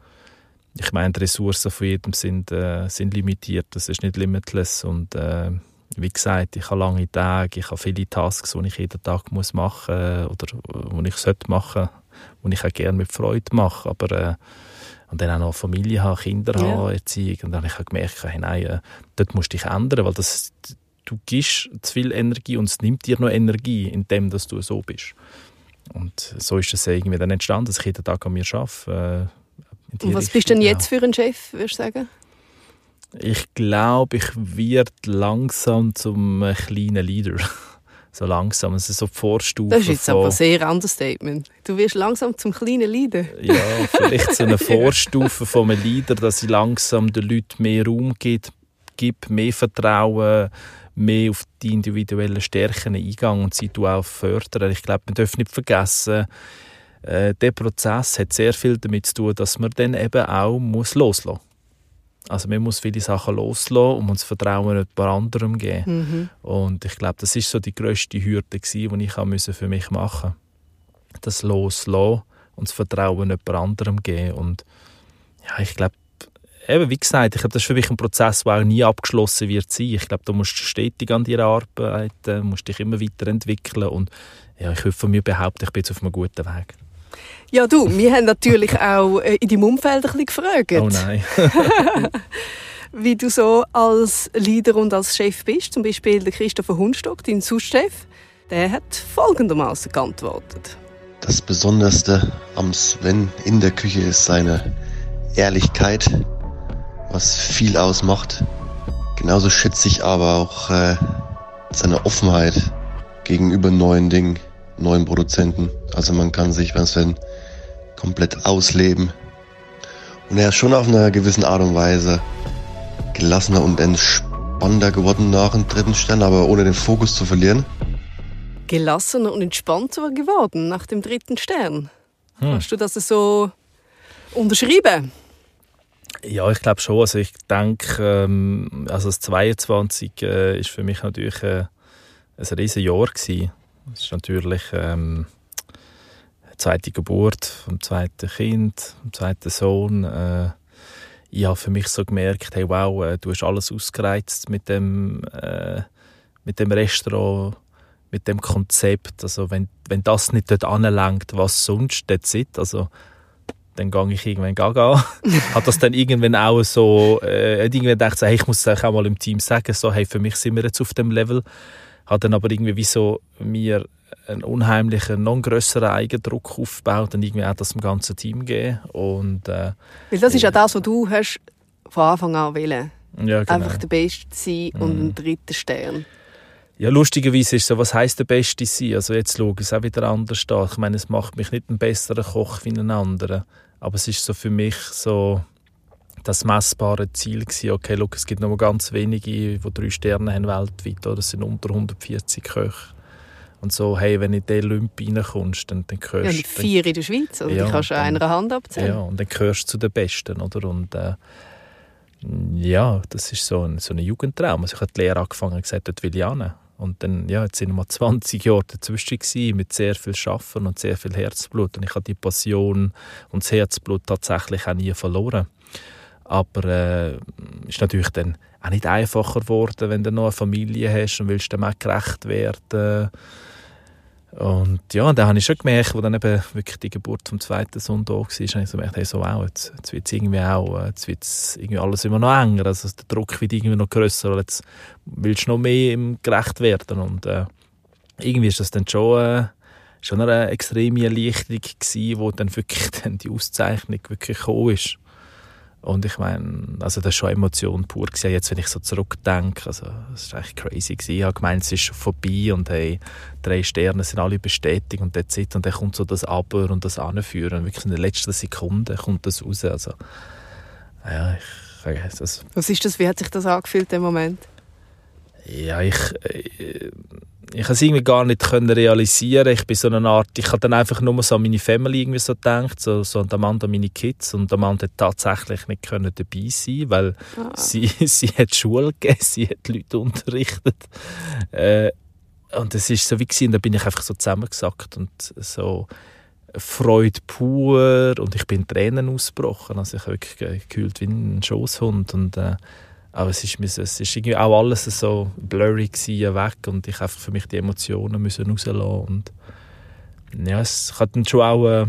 ich meine, die Ressourcen von jedem sind, äh, sind limitiert, das ist nicht limitless. Und äh, wie gesagt, ich habe lange Tage, ich habe viele Tasks, die ich jeden Tag muss machen muss oder die ich sollte machen die ich auch gerne mit Freude mache. Aber äh, und dann auch noch Familie haben, Kinder Ja. haben, Erziehung. Und dann habe ich gemerkt, hey, nein, äh, dort musst du dich ändern, weil das, du gibst zu viel Energie und es nimmt dir noch Energie, indem dass du so bist. Und so ist es irgendwie dann entstanden, dass ich jeden Tag an mir arbeite. Und was Richtung, bist du denn ja. jetzt für ein Chef, würdest du sagen? Ich glaube, ich werde langsam zum äh, kleinen Leader. so langsam, es ist so die Vorstufe Das ist jetzt von, aber ein sehr Understatement. Du wirst langsam zum kleinen Leader. ja, vielleicht so eine Vorstufe von einem Leader, dass ich langsam den Leuten mehr Raum gibt, gibt mehr Vertrauen, mehr auf die individuellen Stärken eingegangen und sie auch fördern. Ich glaube, man darf nicht vergessen, äh, der Prozess hat sehr viel damit zu tun, dass man dann eben auch muss loslassen muss. Also man muss viele Sachen loslassen und uns Vertrauen jemand anderem geben. Mhm. Und ich glaube, das ist so die grösste Hürde, gewesen, die ich auch für mich machen musste. Das Loslassen und das Vertrauen jemand anderem geben. Und ja, ich glaube, eben, wie gesagt, ich glaube, das ist für mich ein Prozess, der auch nie abgeschlossen wird sein. Ich glaube, du musst stetig an dir arbeiten, musst dich immer weiterentwickeln und ja, ich würde von mir behaupten, ich bin jetzt auf einem guten Weg. Ja, du, wir haben natürlich auch äh, in deinem Umfeld ein bisschen gefragt, Oh nein. wie du so als Leader und als Chef bist. Zum Beispiel der Christopher Hundstock, dein Sous-Chef, der hat folgendermaßen geantwortet. Das Besonderste am Sven in der Küche ist seine Ehrlichkeit, was viel ausmacht. Genauso schätze ich aber auch äh, seine Offenheit gegenüber neuen Dingen, neuen Produzenten. Also man kann sich beim Sven komplett ausleben. Und er ist schon auf einer gewissen Art und Weise gelassener und entspannter geworden nach dem dritten Stern, aber ohne den Fokus zu verlieren. Gelassener und entspannter geworden nach dem dritten Stern. Hast du das so unterschrieben? Ja, ich glaube schon. Also ich denke, ähm, also das 22 äh, ist für mich natürlich äh, ein riesen Jahr gewesen. Es ist natürlich ähm, die zweite Geburt vom zweiten Kind, vom zweiten Sohn. Äh, ich habe für mich so gemerkt, hey wow, äh, du hast alles ausgereizt mit dem, äh, mit dem Restaurant, mit dem Konzept. Also wenn, wenn das nicht dort anlangt, was sonst dort sitzt, also dann gehe ich irgendwann gaga. hat das dann irgendwann auch so, äh, irgendwann gedacht, hey, ich muss es auch mal im Team sagen, so, hey, für mich sind wir jetzt auf dem Level. Hat dann aber irgendwie wie so mir einen unheimlichen, noch grösseren Eigendruck aufgebaut und irgendwie auch das dem ganzen Team gegeben. Und äh, Weil das ist ja das, was du hast von Anfang an wollen. ja, genau. Einfach der Beste sein und ein dritter Stern. Ja, lustigerweise ist so, was heißt der Beste sein? Also jetzt schaue ich es auch wieder anders an. Ich meine, es macht mich nicht einen besseren Koch wie einen anderen. Aber es ist so für mich so das messbare Ziel gewesen. Okay, look, es gibt noch ganz wenige, die drei Sterne haben weltweit. Oder? Es sind unter 140 Köche. Und so, hey, wenn du in den Olymp reinkommst, dann, dann gehörst ja, vier in der Schweiz, also ja, die kannst du an einer Hand abzählen. Ja, und dann gehörst du zu den Besten, oder? Und äh, ja, das ist so ein, so ein Jugendtraum. Also ich habe die Lehre angefangen und gesagt, dort will ich hin. Und dann, ja, jetzt sind wir 20 Jahre dazwischen gewesen, mit sehr viel Schaffen und sehr viel Herzblut. Und ich habe die Passion und das Herzblut tatsächlich auch nie verloren. Aber äh, ist natürlich dann auch nicht einfacher geworden, wenn du noch eine Familie hast und willst dem auch gerecht werden. Und ja, da habe ich schon gemerkt, als dann eben wirklich die Geburt vom zweiten Sohn da war, habe ich so gemerkt, hey, so, wow, jetzt, jetzt wird es irgendwie auch, jetzt wird irgendwie alles immer noch enger, also der Druck wird irgendwie noch grösser, weil jetzt willst du noch mehr gerecht werden und äh, irgendwie ist das dann schon, äh, schon eine extreme Erleichterung gewesen, wo dann wirklich dann die Auszeichnung wirklich gekommen ist. Und ich meine, also das war schon Emotion pur. Gewesen. Jetzt, wenn ich so zurückdenke, also das war echt crazy. Gewesen. Ich habe gemeint, es ist schon vorbei und hey, drei Sterne sind alle bestätigt und it. Und dann kommt so das Aber und das Anführen. Und wirklich in der letzten Sekunde kommt das raus. Also, ja, ich, ich das. Was ist das? Wie hat sich das angefühlt im Moment? Ja, ich, äh, ich es irgendwie gar nicht können realisieren. Ich bin so eine Art, ich habe dann einfach nur so an meine Family irgendwie so gedacht, so, so an Amanda, meine Kids. Und Amanda hat tatsächlich nicht können dabei sein, weil ah. sie, sie hat Schule gegeben, sie hat Leute unterrichtet. Äh, und es ist so wie gewesen, da bin ich einfach so zusammengesackt und so Freude pur und ich bin Tränen ausgebrochen. Also ich habe wirklich gefühlt wie ein Schoßhund und äh, aber es ist, es ist irgendwie auch alles so blurry gewesen, weg und ich einfach für mich die Emotionen müssen rauslassen und ja, es hat dann schon auch äh,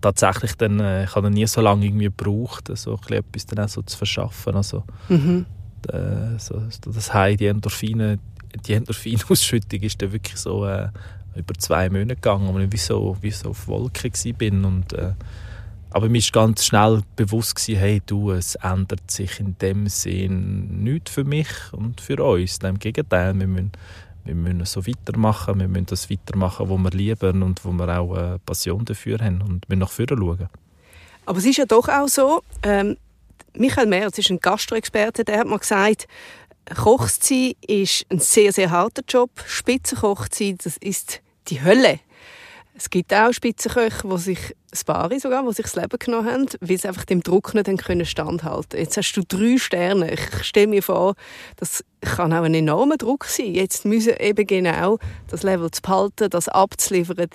tatsächlich dann, äh, ich habe nie so lange irgendwie gebraucht, so etwas dann auch so zu verschaffen, also mhm. äh, so, das High, die Endorphine, die Endorphinausschüttung ist dann wirklich so äh, über zwei Monate gegangen, wo ich wie so, wie so auf Wolken war und äh, aber mir ist ganz schnell bewusst gewesen, hey, du, es ändert sich in dem Sinn nichts für mich und für uns. Im Gegenteil, wir müssen, wir müssen so weitermachen, wir müssen das weitermachen, was wir lieben und wo wir auch eine Passion dafür haben und wir nach vorne schauen. Aber es ist ja doch auch so, ähm, Michael Merz ist ein Gastroexperte, der hat mal gesagt, Koch zu sein ist ein sehr, sehr harter Job. Spitzenkoch zu sein, das ist die Hölle. Es gibt auch Spitzenköche, die sich, das Paare sogar, die sich das Leben genommen haben, weil sie einfach dem Druck nicht können standhalten Jetzt hast du drei Sterne. Ich stelle mir vor, das kann auch ein enormer Druck sein. Jetzt müssen eben genau das Level zu behalten, das abzuliefern,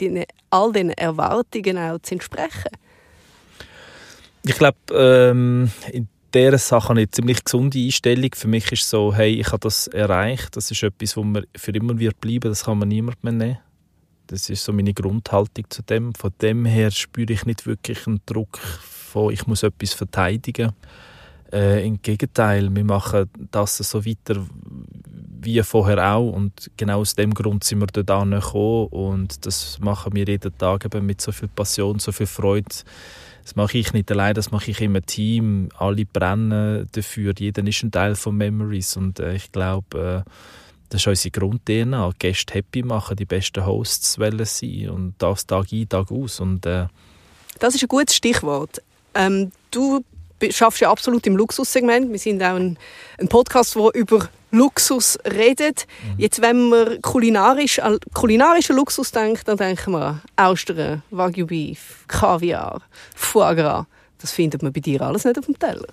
all den Erwartungen auch zu entsprechen. Ich glaube, ähm, in dieser Sache habe ich eine ziemlich gesunde Einstellung. Für mich ist es so, hey, ich habe das erreicht. Das ist etwas, wo mir für immer wird bleiben. Das kann man niemand mehr nehmen. Das ist so meine Grundhaltung zu dem. Von dem her spüre ich nicht wirklich einen Druck von, ich muss etwas verteidigen. Äh, Im Gegenteil, wir machen das so weiter wie vorher auch und genau aus dem Grund sind wir dort angekommen und das machen wir jeden Tag eben mit so viel Passion, so viel Freude. Das mache ich nicht allein, das mache ich im Team. Alle brennen dafür, jeder ist ein Teil von Memories und äh, ich glaube, äh, das ist unsere Grund-DNA. Gäste happy machen, die besten Hosts wollen sein und das Tag ein, Tag aus. Und, äh das ist ein gutes Stichwort. Ähm, du schaffst ja absolut im Luxussegment. Wir sind auch ein, ein Podcast, der über Luxus redet. Mhm. Jetzt, wenn man kulinarisch an kulinarischen Luxus denkt, dann denken wir an Austern, Wagyu Beef, Kaviar, Foie Gras. Das findet man bei dir alles nicht auf dem Teller.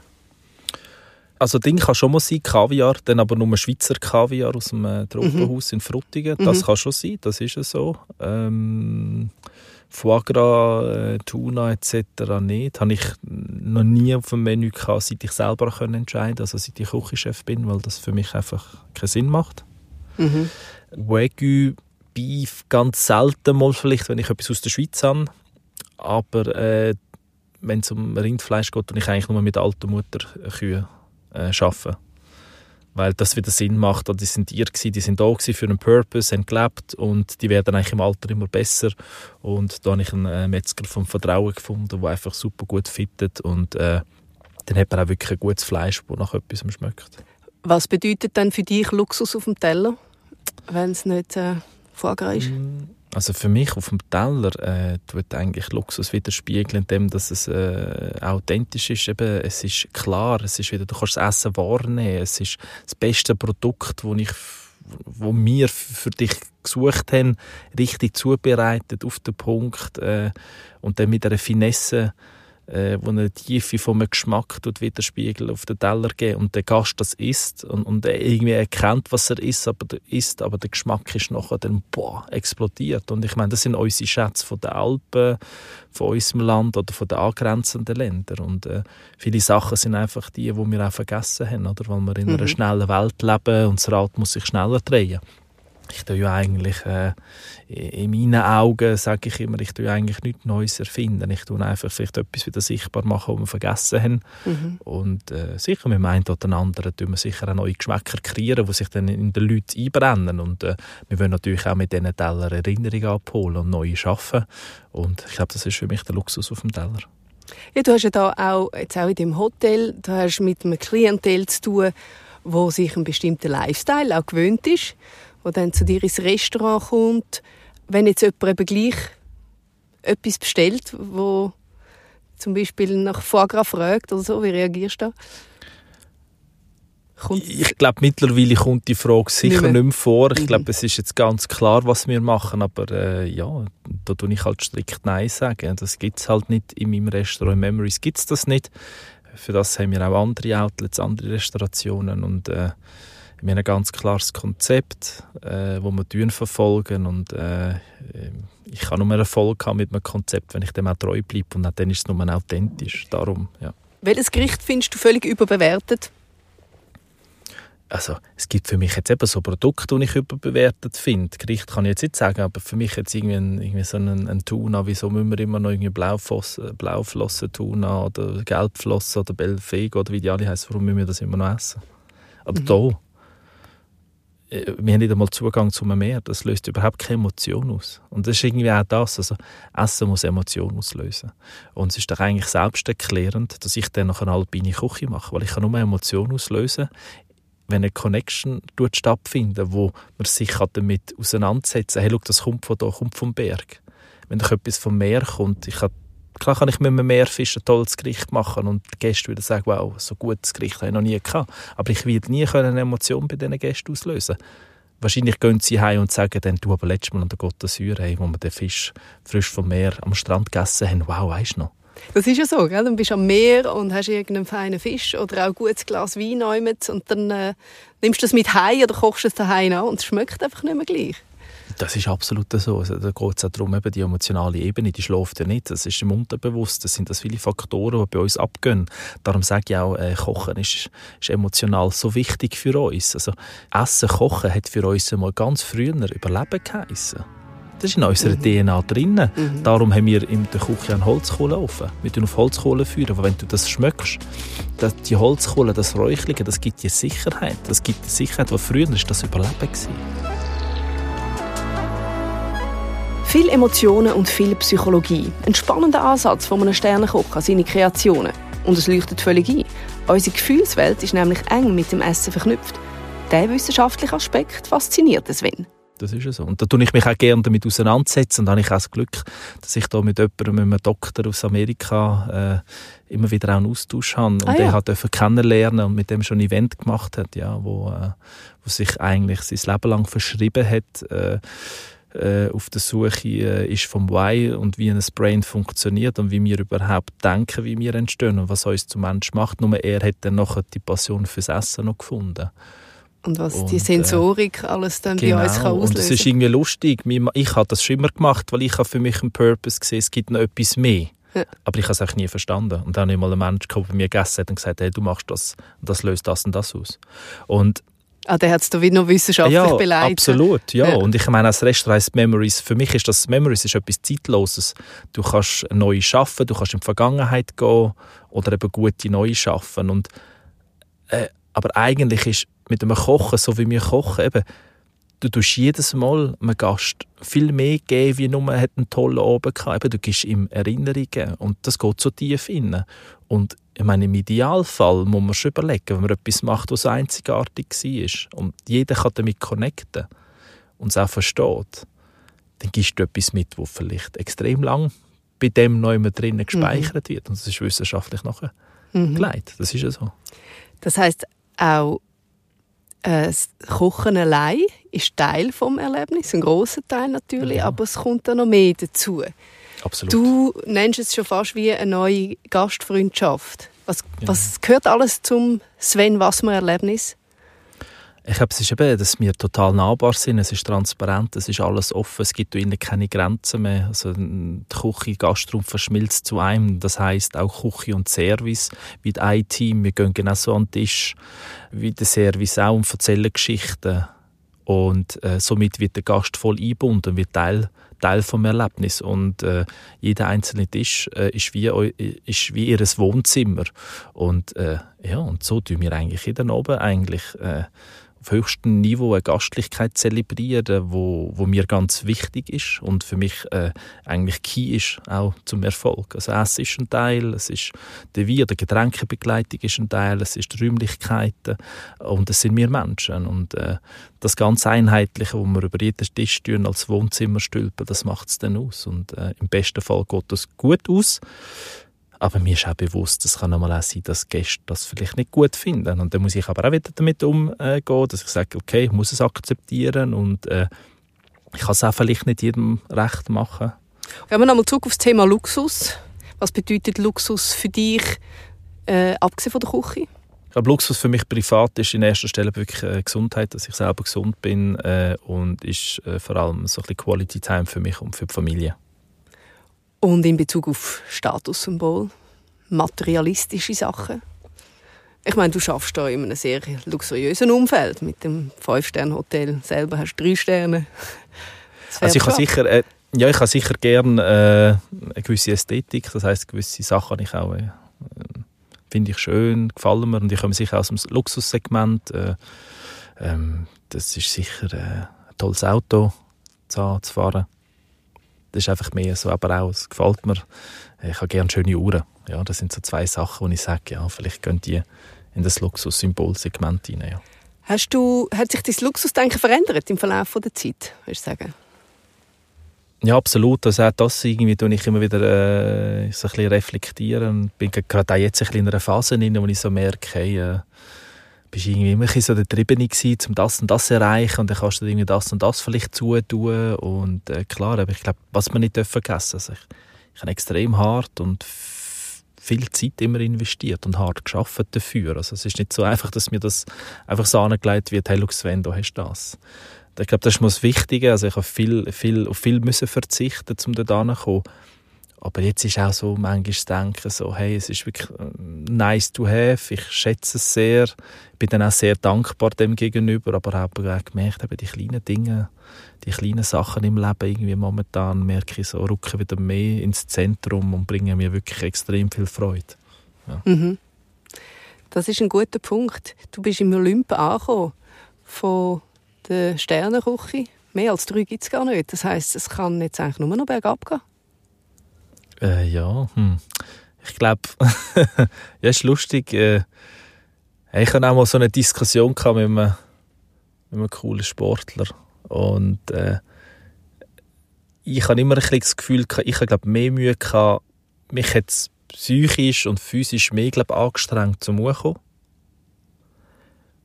Also Ding kann schon mal sein, Kaviar, dann aber nur Schweizer Kaviar aus dem äh, Tropenhaus mhm. in Frutigen. Das mhm. kann schon sein, das ist ja so. Ähm, Foie Gras, äh, Tuna etc. nicht. Habe ich noch nie auf dem Menü gehabt, seit ich selber können entscheiden also seit ich Küchenchef bin, weil das für mich einfach keinen Sinn macht. Mhm. Wagyu Beef ganz selten mal vielleicht, wenn ich etwas aus der Schweiz habe. Aber äh, wenn es um Rindfleisch geht, dann ich eigentlich nur mit alter Mutter Kühe äh, arbeiten. Weil das wieder Sinn macht. Die sind ihr gewesen, die sind da für einen Purpose, haben gelebt und die werden eigentlich im Alter immer besser. Und da habe ich einen äh, Metzger vom Vertrauen gefunden, der einfach super gut fittet und äh, dann hat man auch wirklich ein gutes Fleisch, das nach etwas schmeckt. Was bedeutet denn für dich Luxus auf dem Teller? wenn es nicht äh, Foie ist? Mm, also für mich auf dem Teller äh, tut eigentlich Luxus widerspiegeln, indem dass es äh, authentisch ist. Eben, es ist klar, es ist wieder, du kannst das Essen wahrnehmen. Es ist das beste Produkt, das ich wo wir für dich gesucht haben, richtig zubereitet auf den Punkt äh, und dann mit einer Finesse äh, wo eine Tiefe vom Geschmack tut widerspiegelt auf den Teller geben und der Gast das isst und, und er irgendwie erkennt, was er isst, aber der isst, aber der Geschmack ist nachher dann boah, explodiert und ich meine, das sind unsere Schätze von den Alpen, von unserem Land oder von den angrenzenden Ländern und äh, viele Sachen sind einfach die, die wir auch vergessen haben, oder? weil wir in mhm. einer schnellen Welt leben und das Rad muss sich schneller drehen ich tue ja eigentlich äh, in meinen Augen sage ich immer, ich tue eigentlich nichts Neues erfinden. Ich tue einfach vielleicht etwas wieder sichtbar machen, was wir vergessen haben. Mhm. Und äh, sicher, mit einem oder anderen tun wir sicher auch neue Geschmäcker kreieren, die sich dann in den Leuten einbrennen. Und äh, wir wollen natürlich auch mit diesen Teller Erinnerungen abholen und neue schaffen. Und ich glaube, das ist für mich der Luxus auf dem Teller. Ja, du hast ja da auch, jetzt auch in dem Hotel, du hast mit einem Klientel zu tun, wo sich einen bestimmten Lifestyle auch gewöhnt ist der dann zu dir ins Restaurant kommt. Wenn jetzt jemand eben gleich etwas bestellt, wo zum Beispiel nach Foie Gras fragt oder so, wie reagierst du da? Kommt's ich glaube, mittlerweile kommt die Frage sicher nicht mehr, nicht mehr vor. Ich mhm. glaube, es ist jetzt ganz klar, was wir machen, aber äh, ja, da tue ich halt strikt Nein sagen. Das gibt es halt nicht in meinem Restaurant. In Memories gibt es das nicht. Für das haben wir auch andere Outlets, andere Restaurationen und äh, wir haben ein ganz klares Konzept, äh, wo wir verfolgen und äh, ich kann nur Erfolg haben mit einem Konzept, wenn ich dem auch treu bleibe und dann ist es nur authentisch. Darum, ja. Welches Gericht findest du völlig überbewertet? Also, es gibt für mich jetzt eben so Produkte, die ich überbewertet finde. Gericht kann ich jetzt nicht sagen, aber für mich jetzt irgendwie, ein, irgendwie so ein, ein Tuna, wieso müssen wir immer noch irgendwie Blauflossen, Blauflossen Tuna oder Gelbflossen oder Belfego oder wie die alle heißen, warum müssen wir das immer noch essen? Oder mhm. da, äh, wir haben nicht einmal Zugang zum Meer. Das löst überhaupt keine Emotion aus. Und das ist irgendwie auch das. Also, Essen muss Emotionen auslösen. Und es ist doch eigentlich selbsterklärend, dass ich dann noch eine alpine Küche mache, weil ich kann nur Emotionen auslösen wenn eine Connection stattfindet, wo man sich damit auseinandersetzen kann, hey, schau, das kommt von da, kommt vom Berg. Wenn doch etwas vom Meer kommt, ich habe Klar kann ich mit einem Meerfisch ein tolles Gericht machen und die Gäste wieder sagen, wow, so gutes Gericht habe ich noch nie gehabt. Aber ich werde nie eine Emotion bei diesen Gästen auslösen Wahrscheinlich gehen sie heim und sagen dann, du, aber letztes Mal an der d'Azur, hey, wo wir den Fisch frisch vom Meer am Strand gegessen haben, wow, weißt du noch? Das ist ja so, gell? du bist am Meer und hast irgendeinen feinen Fisch oder auch ein gutes Glas Wein und dann äh, nimmst du es mit heim oder kochst es daheim an und es schmeckt einfach nicht mehr gleich. Das ist absolut so. Also, da geht es auch darum, eben die emotionale Ebene, die schläft ja nicht. Das ist im Unterbewussten. Das sind das viele Faktoren, die bei uns abgehen. Darum sage ich auch, äh, Kochen ist, ist, emotional so wichtig für uns. Also, Essen, Kochen hat für uns einmal ganz früher Überleben geheissen. Das ist in unserer mhm. DNA drin. Mhm. Darum haben wir in der Küche einen Holzkohleofen. Wir führen auf Holzkohle führen. Aber wenn du das schmeckst, das, die Holzkohle, das Räuchlige, das gibt dir Sicherheit. Das gibt dir Sicherheit, weil früher war das Überleben. Gewesen. Viel Emotionen und viel Psychologie. Ein spannender Ansatz von einem Sternenkoch an seine Kreationen. Und es leuchtet völlig ein. Unsere Gefühlswelt ist nämlich eng mit dem Essen verknüpft. Der wissenschaftliche Aspekt fasziniert Sven. Das ist so. Und da tue ich mich auch gerne damit auseinandersetzen. Und da habe ich auch das Glück, dass ich da mit jemandem, mit einem Doktor aus Amerika, äh, immer wieder auch einen Austausch habe. Und ah, ja. der hat kennenlernen und mit dem schon ein Event gemacht hat, ja, wo, äh, wo sich eigentlich sein Leben lang verschrieben hat, äh, äh, auf der Suche äh, ist vom Why und wie ein Brain funktioniert und wie wir überhaupt denken, wie wir entstehen und was uns zum Mensch macht. Nur er hat dann nachher die Passion fürs Essen noch gefunden. Und was und, die Sensorik äh, alles dann genau, bei uns kann auslösen Und es ist irgendwie lustig. Ich habe das schon immer gemacht, weil ich für mich einen Purpose gesehen es gibt noch etwas mehr. Ja. Aber ich habe es auch nie verstanden. Und dann habe ich mal einen Menschen der bei mir gegessen hat und gesagt, hey, du machst das und das löst das und das aus. Und Ah, der hat es da wieder noch wissenschaftlich ja, beleidigt. Absolut, ja. ja. Und ich meine, als Restaurant heißt Memories, für mich ist das Memories ist etwas Zeitloses. Du kannst neu schaffen, du kannst in die Vergangenheit gehen oder eben gute neue schaffen. Und, äh, aber eigentlich ist mit einem Kochen, so wie wir kochen, eben, du tust jedes Mal einem Gast viel mehr geben, wie nur hat einen tollen Abend gehabt. Eben, du gibst ihm Erinnerungen und das geht so tief rein. Und ich meine, im Idealfall muss man schon überlegen, wenn man etwas macht, was einzigartig war. Und jeder kann damit connecten. und es auch versteht, dann gibst du etwas mit, wo vielleicht extrem lang bei dem neu drinnen Mhm. gespeichert wird. Und das ist wissenschaftlich nachher Mhm. geleitet. Das ist ja so. Das heißt auch äh, das Kochen allein ist Teil vom Erlebnis, ein großer Teil natürlich, Ja. aber es kommt dann noch mehr dazu. Absolut. Du nennst es schon fast wie eine neue Gastfreundschaft. Was, Ja. was gehört alles zum Sven Wassmer Erlebnis? Ich glaube, es ist eben, dass wir total nahbar sind. Es ist transparent, es ist alles offen, es gibt innen keine Grenzen mehr. Also die Küche, Gastraum verschmilzt zu einem. Das heißt auch Küche und Service wie ein Team. Wir gehen genauso an den Tisch wie der Service auch und erzählen Geschichten. Und äh, somit wird der Gast voll eingebunden, wird Teil, Teil vom Erlebnis. Und äh, jeder einzelne Tisch äh, ist, wie, ist wie ihr Wohnzimmer. Und, äh, ja, und so tun wir eigentlich jeden Abend eigentlich äh, auf höchstem Niveau eine Gastlichkeit zelebrieren, wo, wo mir ganz wichtig ist und für mich äh, eigentlich key ist auch zum Erfolg. Also Essen ist ein Teil, es ist der Wein, der Getränkebegleitung ist ein Teil, es ist die Räumlichkeiten und es sind wir Menschen und äh, das ganz Einheitliche, wo wir über jeden Tisch tun, als Wohnzimmer stülpen, das macht es dann aus und äh, im besten Fall geht das gut aus. Aber mir ist auch bewusst, es kann auch mal auch sein, dass Gäste das vielleicht nicht gut finden. Und dann muss ich aber auch wieder damit umgehen, dass ich sage, okay, ich muss es akzeptieren und äh, ich kann es auch vielleicht nicht jedem recht machen. Gehen wir nochmal zurück auf das Thema Luxus. Was bedeutet Luxus für dich, äh, abgesehen von der Küche? Ich glaube, Luxus für mich privat ist in erster Stelle wirklich äh, Gesundheit, dass ich selber gesund bin äh, und ist äh, vor allem so ein bisschen Quality Time für mich und für die Familie. Und in Bezug auf Statussymbol, materialistische Sachen. Ich meine, du schaffst da in einem sehr luxuriösen Umfeld. Mit dem Fünf-Sterne-Hotel selber hast du drei Sterne. Also ich habe sicher, äh, ja, ich habe sicher gern äh, eine gewisse Ästhetik, das heißt gewisse Sachen ich auch äh, finde ich schön, gefallen mir und ich komme sicher aus dem Luxussegment. Äh, ähm, das ist sicher äh, ein tolles Auto zu fahren. Das ist einfach mehr so, aber auch, es gefällt mir. Ich habe gerne schöne Uhren. Ja, das sind so zwei Sachen, wo ich sage, ja, vielleicht gehen die in das Luxus-Symbol-Segment rein. Ja. Hast du, hat sich dein Luxusdenken verändert im Verlauf der Zeit, würdest du sagen? Ja, absolut. Also auch das irgendwie tue ich immer wieder äh, so ein bisschen reflektieren. Ich bin gerade auch jetzt ein bisschen in einer Phase drin, wo ich so merke, hey, äh, bist irgendwie immer so der Triebene um das und das zu erreichen und dann kannst du irgendwie das und das vielleicht zutun und äh, klar, aber ich glaube, was man nicht vergessen also ich, ich habe extrem hart und viel Zeit immer investiert und hart geschafft dafür. Also es ist nicht so einfach, dass mir das einfach so angelegt wird, hey, Sven, du hast das. Ich glaube, das ist mal das Wichtige. Also ich habe viel, viel, auf viel müssen verzichten, um dort hinzukommen. Aber jetzt ist auch so manchmal das Denken so, hey, es ist wirklich äh, nice to have, ich schätze es sehr, bin dann auch sehr dankbar dem gegenüber, aber habe auch gemerkt, eben die kleinen Dinge, die kleinen Sachen im Leben irgendwie momentan merke ich so, rücken wieder mehr ins Zentrum und bringen mir wirklich extrem viel Freude. Mhm. Das ist ein guter Punkt. Du bist im Olymp angekommen von der Sternenküche. Mehr als drei gibt es gar nicht. Das heisst, es kann jetzt eigentlich nur noch bergab gehen. Äh, ja, hm. ich glaube, ja, ist lustig. Äh, ich hatte auch mal so eine Diskussion mit einem, mit einem coolen Sportler und äh, ich habe immer ein das Gefühl, ich habe mehr Mühe gehabt, mich jetzt psychisch und physisch mehr glaub, angestrengt zum Hochkommen.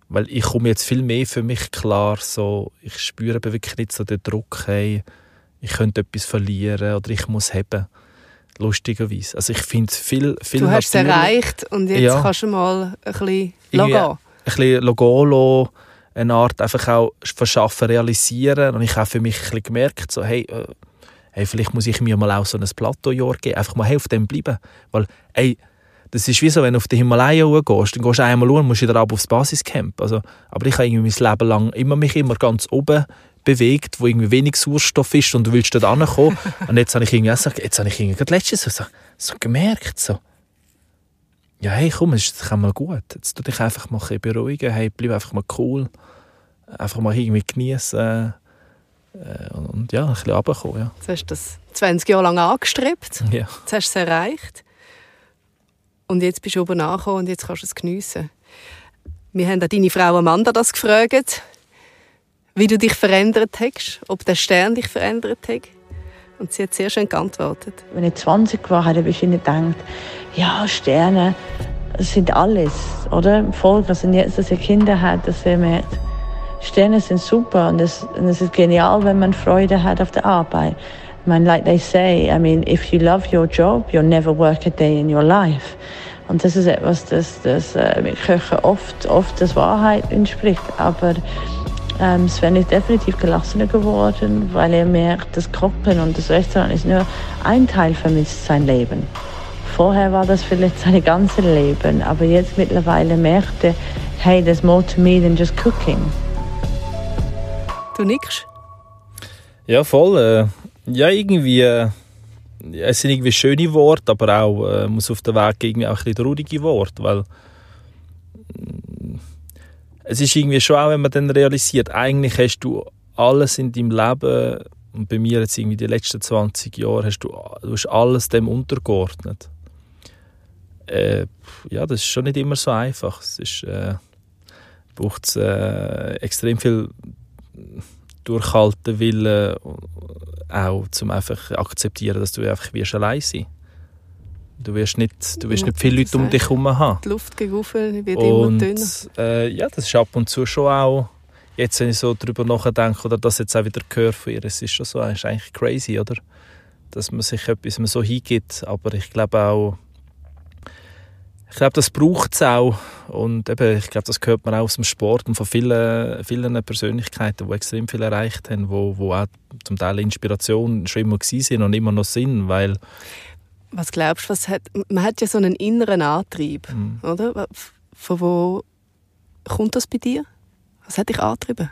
Weil ich komme jetzt viel mehr für mich klar, so, ich spüre wirklich nicht so den Druck, hey, ich könnte etwas verlieren oder ich muss haben lustigerweise. Also ich finde es viel, viel Du hast es erreicht und jetzt Ja. kannst du mal ein bisschen gehen. ein bisschen Logolo, eine Art einfach auch verschaffen, realisieren. Und ich habe für mich ein bisschen gemerkt, so, hey, äh, hey, vielleicht muss ich mir mal auch so ein Plateaujahr geben. Einfach mal hey, auf dem bleiben. Weil, ey, das ist wie so, wenn du auf die Himalaya gehst, dann gehst du einmal schauen, musst wieder ab aufs Basiscamp. Also, aber ich habe irgendwie mein Leben lang immer mich immer ganz oben bewegt, wo irgendwie wenig Sauerstoff ist und du willst dort ankommen. und jetzt habe ich irgendwie auch so, jetzt habe ich irgendwie gerade letztens so, so gemerkt, so, ja, hey, komm, es ist mal gut. Jetzt tu dich einfach mal ein beruhigen. Hey, bleib einfach mal cool. Einfach mal irgendwie genießen. Äh, und, und ja, ein bisschen runterkommen, ja. Jetzt hast du das 20 Jahre lang angestrebt. ja. Jetzt hast du es erreicht. Und jetzt bist du oben angekommen und jetzt kannst du es geniessen. Wir haben auch deine Frau Amanda das gefragt. Wie du dich verändert hast, ob der Stern dich verändert hat. Und sie hat sehr schön geantwortet. Wenn ich 20 war, habe ich gedacht, ja, Sterne sind alles, oder? Voll, was jetzt, dass ihr Kinder hat, dass ihr merkt, Sterne sind super und es, und es ist genial, wenn man Freude hat auf der Arbeit. I mean, like they say, I mean, if you love your job, you'll never work a day in your life. Und das ist etwas, das, das äh, mit Köchen oft, oft das Wahrheit entspricht. Aber ähm, Sven ist definitiv gelassener geworden, weil er merkt, das Kochen und das Restaurant ist nur ein Teil von sein Leben. Vorher war das vielleicht sein ganzes Leben, aber jetzt mittlerweile merkt er, hey, there's more to me than just cooking. Du nickst? Ja, voll. Äh, ja, irgendwie. Äh, es sind irgendwie schöne Worte, aber auch äh, muss auf der Weg irgendwie auch ein bisschen traurige Worte, weil es ist irgendwie schon auch, wenn man dann realisiert, eigentlich hast du alles in deinem Leben und bei mir jetzt irgendwie die letzten 20 Jahre hast du, du hast alles dem untergeordnet. Äh, ja, das ist schon nicht immer so einfach. Es ist, äh, braucht äh, extrem viel durchhalten Willen auch, um einfach akzeptieren, dass du einfach wirst allein sein Du wirst nicht, du wirst nicht viele Leute um dich herum haben. Die Luft gegen wird und, immer dünner. Äh, ja, das ist ab und zu schon auch, jetzt wenn ich so darüber nachdenke oder das jetzt auch wieder höre von ihr, es ist schon so, es ist eigentlich crazy, oder? Dass man sich etwas so hingibt, aber ich glaube auch, ich glaube, das braucht es auch. Und eben, ich glaube, das gehört man auch aus dem Sport und von vielen, vielen Persönlichkeiten, die extrem viel erreicht haben, wo, wo auch zum Teil Inspiration schon immer sind und immer noch sind, weil was glaubst du, was hat, man hat ja so einen inneren Antrieb, mhm. oder? Von wo kommt das bei dir? Was hat dich angetrieben?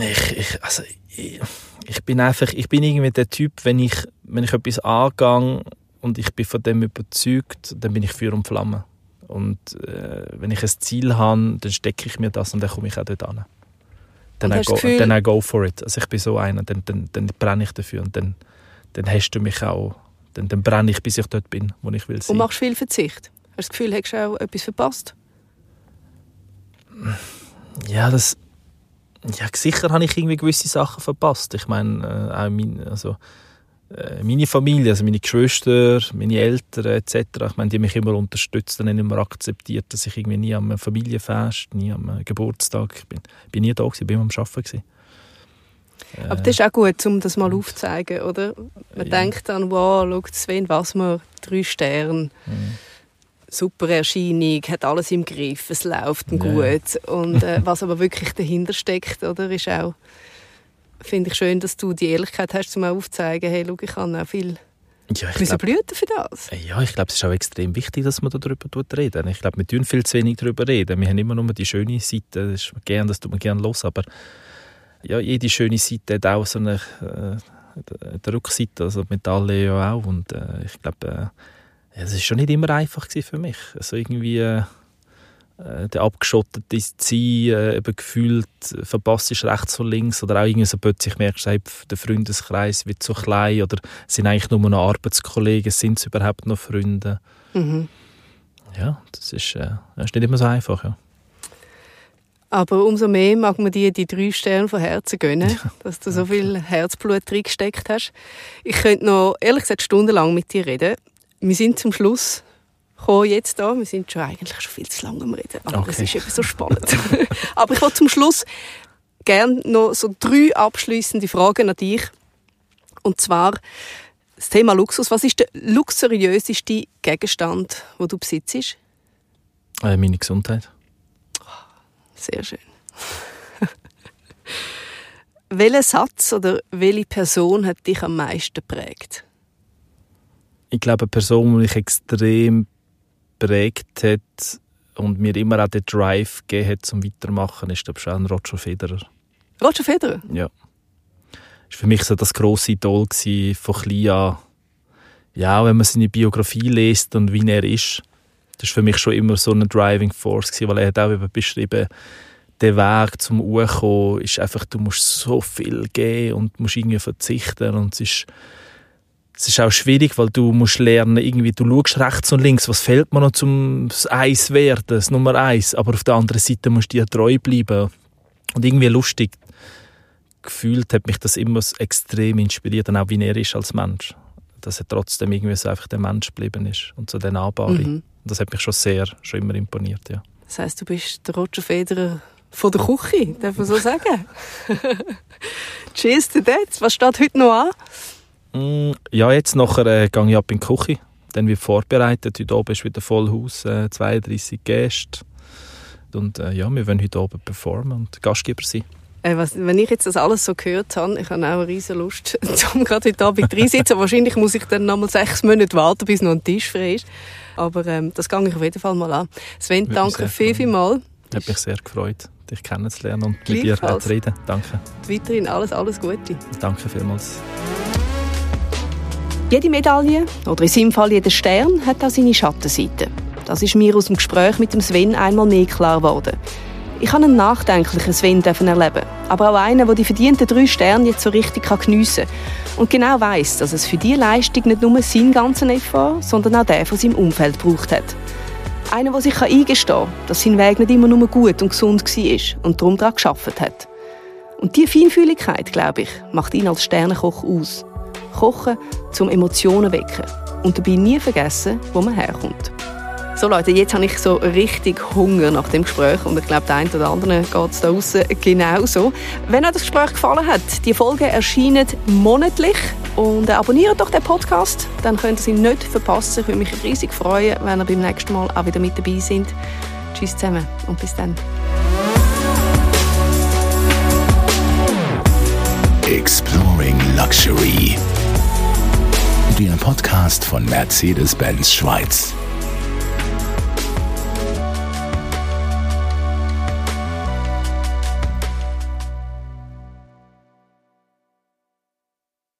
Ich, ich, also, ich, ich, bin einfach, ich bin irgendwie der Typ, wenn ich, wenn ich etwas angehe und ich bin von dem überzeugt, dann bin ich Feuer und Flamme. Und äh, wenn ich ein Ziel habe, dann stecke ich mir das und dann komme ich auch dort an. Dann, I go, dann go for it. Also ich bin so einer, dann, dann, dann brenne ich dafür und dann, dann hast du mich auch dann, dann brenne ich, bis ich dort bin, wo ich will sein. Und machst viel Verzicht? Hast du das Gefühl, hast du auch etwas verpasst? Ja, das... Ja, sicher habe ich irgendwie gewisse Sachen verpasst. Ich meine, äh, auch mein, also, äh, meine Familie, also meine Geschwister, meine Eltern etc., ich meine, die haben mich immer unterstützt und immer akzeptiert, dass ich irgendwie nie am Familienfest, nie am Geburtstag, ich bin, bin nie da gewesen, bin immer am Arbeiten gewesen. Aber das ist auch gut, um das mal aufzuzeigen, oder? Man ja. denkt dann, wow, schau, Sven Wasmer, drei Sterne, mhm. super Erscheinung, hat alles im Griff, es läuft ja. gut. Und äh, was aber wirklich dahinter steckt, oder, ist auch, finde ich schön, dass du die Ehrlichkeit hast, um auch aufzuzeigen, hey, schau, ich habe auch viel ja, ich glaub, blüten für das. Ja, ich glaube, es ist auch extrem wichtig, dass man darüber reden. Ich glaube, wir tun viel zu wenig darüber reden. Wir haben immer nur die schöne Seite, das ist gern, das tut man gerne los, aber ja, jede schöne Seite hat auch so eine, äh, eine Rückseite, also Metalle ja auch. Und äh, ich glaube, äh, das ist schon nicht immer einfach für mich. Also irgendwie äh, äh der abgeschottete Sein, äh, eben gefühlt verpasst ist rechts und links oder auch irgendwie so plötzlich merkst du, der Freundeskreis wird so klein oder sind eigentlich nur noch Arbeitskollegen, sind es überhaupt noch Freunde? Mhm. Ja, das ist, äh, das ist nicht immer so einfach, ja. Aber umso mehr mag man dir die drei Sterne von Herzen gönnen, dass du so viel Herzblut drin gesteckt hast. Ich könnte noch, ehrlich gesagt, stundenlang mit dir reden. Wir sind zum Schluss gekommen jetzt da. Wir sind schon eigentlich schon viel zu lange am Reden. Aber okay. es ist eben so spannend. aber ich wollte zum Schluss gerne noch so drei abschließende Fragen an dich. Und zwar das Thema Luxus. Was ist der luxuriöseste Gegenstand, den du besitzt? Äh, meine Gesundheit. Sehr schön. Welcher Satz oder welche Person hat dich am meisten geprägt? Ich glaube, eine Person, die mich extrem geprägt hat und mir immer auch den Drive gegeben hat, zum Weitermachen, ist, glaube ich, schon Roger Federer. Roger Federer? Ja. Das war für mich so das grosse Idol von klein an. Ja, wenn man seine Biografie liest und wie er ist, das war für mich schon immer so eine Driving Force, gewesen, weil er hat auch eben beschrieben, der Weg zum Uhrkommen ist einfach, du musst so viel geben und musst irgendwie verzichten und es ist, es ist auch schwierig, weil du musst lernen, irgendwie, du schaust rechts und links, was fehlt mir noch zum Eis werden, das Nummer eins, aber auf der anderen Seite musst du dir treu bleiben Und irgendwie lustig gefühlt hat mich das immer extrem inspiriert, und auch wie er ist als Mensch. Dass er trotzdem irgendwie so einfach der Mensch geblieben ist und so der Nahbare. Mhm. Das hat mich schon sehr, schon immer imponiert, ja. Das heißt, du bist der Roger Federer von der Küche, darf man so sagen? Cheers to that. Was steht heute noch an? Mm, ja, jetzt nachher äh, gehe ich ab in die Küche. Dann wird vorbereitet. Heute oben ist wieder voll Haus, äh, 32 Gäste. Und äh, ja, wir wollen heute oben performen und Gastgeber sein. Äh, was, wenn ich jetzt das alles so gehört habe, ich habe auch eine riesen Lust, um gerade heute Abend reinsitzen. Wahrscheinlich muss ich dann noch mal sechs Monate warten, bis noch ein Tisch frei ist. Aber ähm, das gehe ich auf jeden Fall mal an. Sven, Würde danke viel, viel mal. Hat mich sehr gefreut, dich kennenzulernen und mit dir zu reden. Danke. Weiterhin alles, alles Gute. Danke vielmals. Jede Medaille, oder in seinem Fall jeder Stern, hat auch seine Schattenseite. Das ist mir aus dem Gespräch mit dem Sven einmal mehr klar geworden. Ich habe einen nachdenklichen Sven erleben, aber auch einen, der die verdienten drei Sterne jetzt so richtig geniessen kann und genau weiß, dass es für diese Leistung nicht nur seinen ganzen Effort, sondern auch der von seinem Umfeld gebraucht hat. Einer, der sich eingestehen kann, dass sein Weg nicht immer nur gut und gesund war und darum daran geschafft hat. Und diese Feinfühligkeit, glaube ich, macht ihn als Sternenkoch aus. Kochen, zum Emotionen wecken und dabei nie vergessen, wo man herkommt. So Leute, jetzt habe ich so richtig Hunger nach dem Gespräch und ich glaube, der eine oder andere geht es da draußen genauso. Wenn euch das Gespräch gefallen hat, die Folgen erscheinen monatlich und äh, abonniert doch den Podcast, dann könnt ihr sie nicht verpassen. Ich würde mich riesig freuen, wenn ihr beim nächsten Mal auch wieder mit dabei seid. Tschüss zusammen und bis dann. Exploring Luxury. Der Podcast von Mercedes-Benz Schweiz.